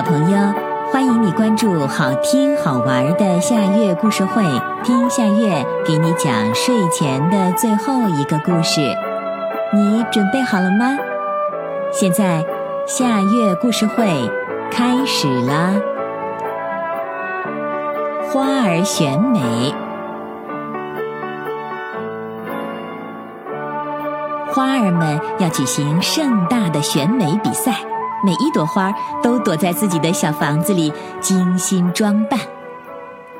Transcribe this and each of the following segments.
小朋友，欢迎你关注好听好玩的夏月故事会，听夏月给你讲睡前的最后一个故事。你准备好了吗？现在夏月故事会开始啦！花儿选美，花儿们要举行盛大的选美比赛。每一朵花都躲在自己的小房子里精心装扮。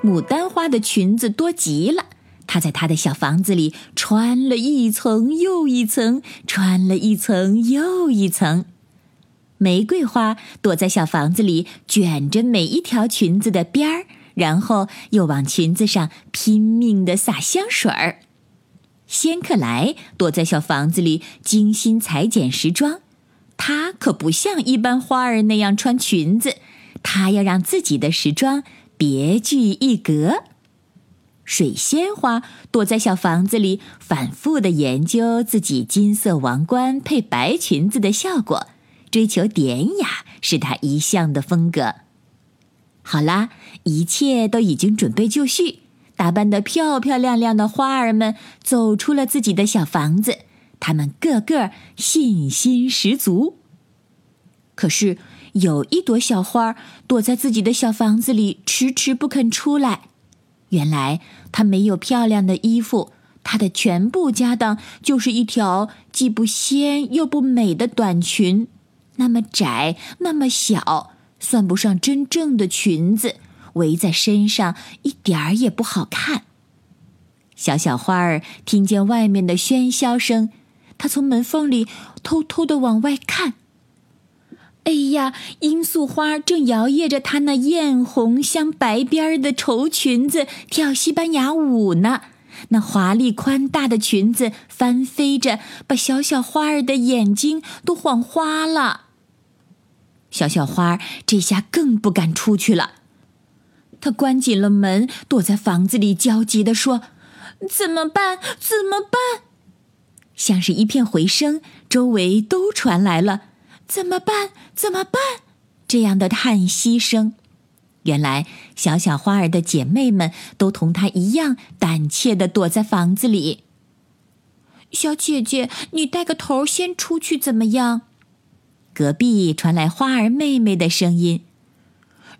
牡丹花的裙子多极了，它在它的小房子里穿了一层又一层，穿了一层又一层。玫瑰花躲在小房子里卷着每一条裙子的边儿，然后又往裙子上拼命地撒香水儿。仙客来躲在小房子里精心裁剪时装。她可不像一般花儿那样穿裙子，她要让自己的时装别具一格。水仙花躲在小房子里，反复的研究自己金色王冠配白裙子的效果，追求典雅是她一向的风格。好啦，一切都已经准备就绪，打扮得漂漂亮亮的花儿们走出了自己的小房子。他们个个信心十足，可是有一朵小花躲在自己的小房子里，迟迟不肯出来。原来她没有漂亮的衣服，她的全部家当就是一条既不鲜又不美的短裙，那么窄，那么小，算不上真正的裙子，围在身上一点儿也不好看。小小花儿听见外面的喧嚣声。他从门缝里偷偷的往外看。哎呀，罂粟花正摇曳着她那艳红镶白边儿的绸裙子跳西班牙舞呢。那华丽宽大的裙子翻飞着，把小小花儿的眼睛都晃花了。小小花儿这下更不敢出去了，她关紧了门，躲在房子里，焦急地说：“怎么办？怎么办？”像是一片回声，周围都传来了“怎么办？怎么办？”这样的叹息声。原来，小小花儿的姐妹们都同她一样胆怯的躲在房子里。小姐姐，你带个头先出去怎么样？隔壁传来花儿妹妹的声音：“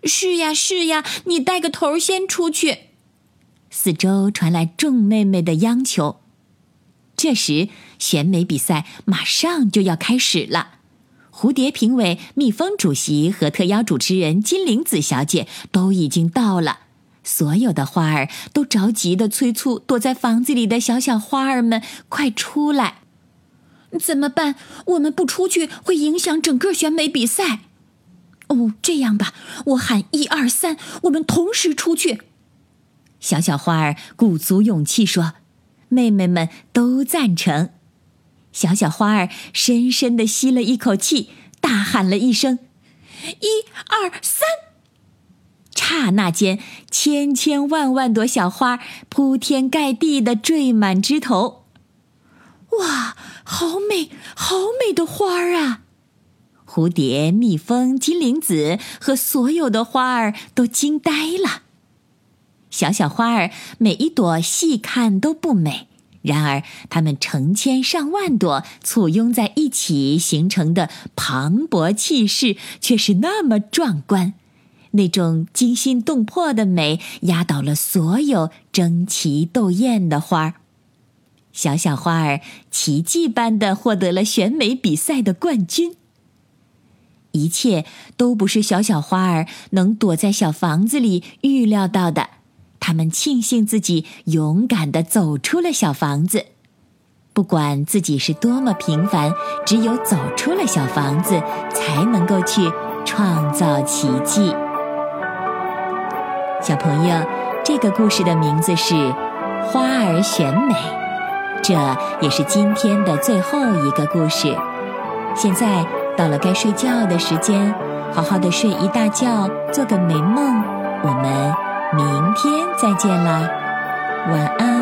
是呀，是呀，你带个头先出去。”四周传来众妹妹的央求。这时，选美比赛马上就要开始了。蝴蝶评委、蜜蜂主席和特邀主持人金铃子小姐都已经到了。所有的花儿都着急的催促躲在房子里的小小花儿们快出来！怎么办？我们不出去会影响整个选美比赛。哦，这样吧，我喊一二三，我们同时出去。小小花儿鼓足勇气说。妹妹们都赞成，小小花儿深深的吸了一口气，大喊了一声：“一二三！”刹那间，千千万万朵小花铺天盖地的缀满枝头。哇，好美，好美的花儿啊！蝴蝶、蜜蜂、金铃子和所有的花儿都惊呆了。小小花儿，每一朵细看都不美，然而它们成千上万朵簇拥在一起形成的磅礴气势，却是那么壮观。那种惊心动魄的美，压倒了所有争奇斗艳的花儿。小小花儿奇迹般的获得了选美比赛的冠军。一切都不是小小花儿能躲在小房子里预料到的。他们庆幸自己勇敢的走出了小房子，不管自己是多么平凡，只有走出了小房子，才能够去创造奇迹。小朋友，这个故事的名字是《花儿选美》，这也是今天的最后一个故事。现在到了该睡觉的时间，好好的睡一大觉，做个美梦。我们。明天再见啦，晚安。